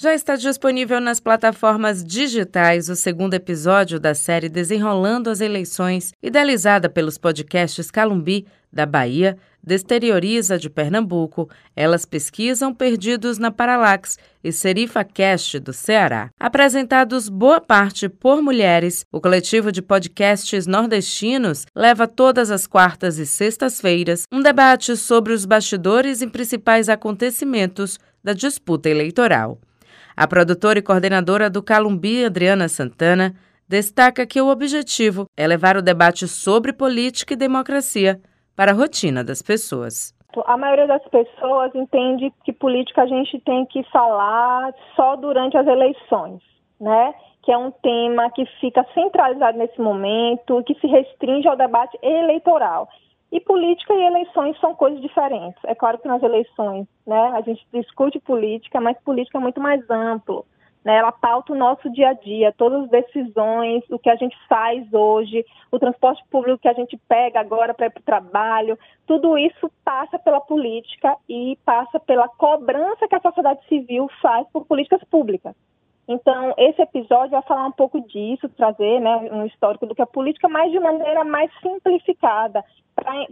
Já está disponível nas plataformas digitais o segundo episódio da série Desenrolando as Eleições, idealizada pelos podcasts Calumbi, da Bahia, Desterioriza, de Pernambuco, Elas Pesquisam Perdidos na Paralax e Serifa Cast, do Ceará. Apresentados boa parte por mulheres, o coletivo de podcasts nordestinos leva todas as quartas e sextas-feiras um debate sobre os bastidores e principais acontecimentos da disputa eleitoral. A produtora e coordenadora do Calumbi, Adriana Santana, destaca que o objetivo é levar o debate sobre política e democracia para a rotina das pessoas. A maioria das pessoas entende que política a gente tem que falar só durante as eleições, né? Que é um tema que fica centralizado nesse momento, que se restringe ao debate eleitoral. E política e eleições são coisas diferentes. É claro que nas eleições, né, a gente discute política, mas política é muito mais amplo. Né? Ela pauta o nosso dia a dia, todas as decisões, o que a gente faz hoje, o transporte público que a gente pega agora para ir para o trabalho, tudo isso passa pela política e passa pela cobrança que a sociedade civil faz por políticas públicas. Então, esse episódio vai falar um pouco disso, trazer né, um histórico do que é política, mas de maneira mais simplificada,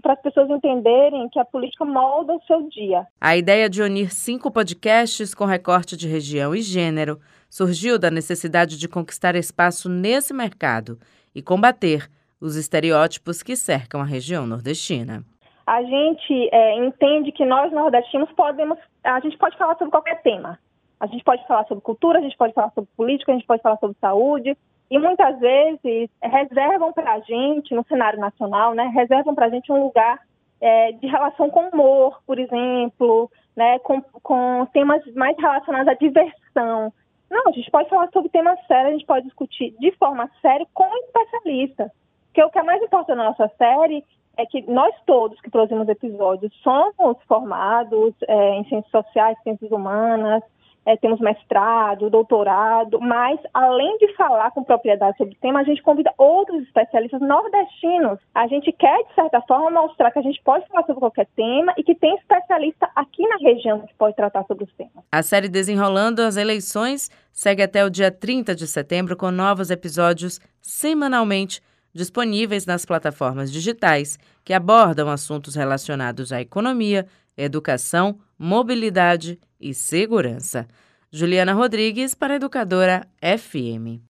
para as pessoas entenderem que a política molda o seu dia. A ideia de unir cinco podcasts com recorte de região e gênero surgiu da necessidade de conquistar espaço nesse mercado e combater os estereótipos que cercam a região nordestina. A gente é, entende que nós nordestinos podemos, a gente pode falar sobre qualquer tema. A gente pode falar sobre cultura, a gente pode falar sobre política, a gente pode falar sobre saúde, e muitas vezes reservam para a gente, no cenário nacional, né, reservam para a gente um lugar é, de relação com humor, por exemplo, né, com, com temas mais relacionados à diversão. Não, a gente pode falar sobre temas sérios, a gente pode discutir de forma séria com especialistas. Porque o que é mais importante na nossa série é que nós todos que produzimos episódios somos formados é, em ciências sociais, ciências humanas, é, temos mestrado, doutorado, mas além de falar com propriedade sobre o tema, a gente convida outros especialistas nordestinos. A gente quer, de certa forma, mostrar que a gente pode falar sobre qualquer tema e que tem especialista aqui na região que pode tratar sobre os temas. A série Desenrolando as Eleições segue até o dia 30 de setembro com novos episódios semanalmente disponíveis nas plataformas digitais que abordam assuntos relacionados à economia, educação, mobilidade e segurança. Juliana Rodrigues para a Educadora FM.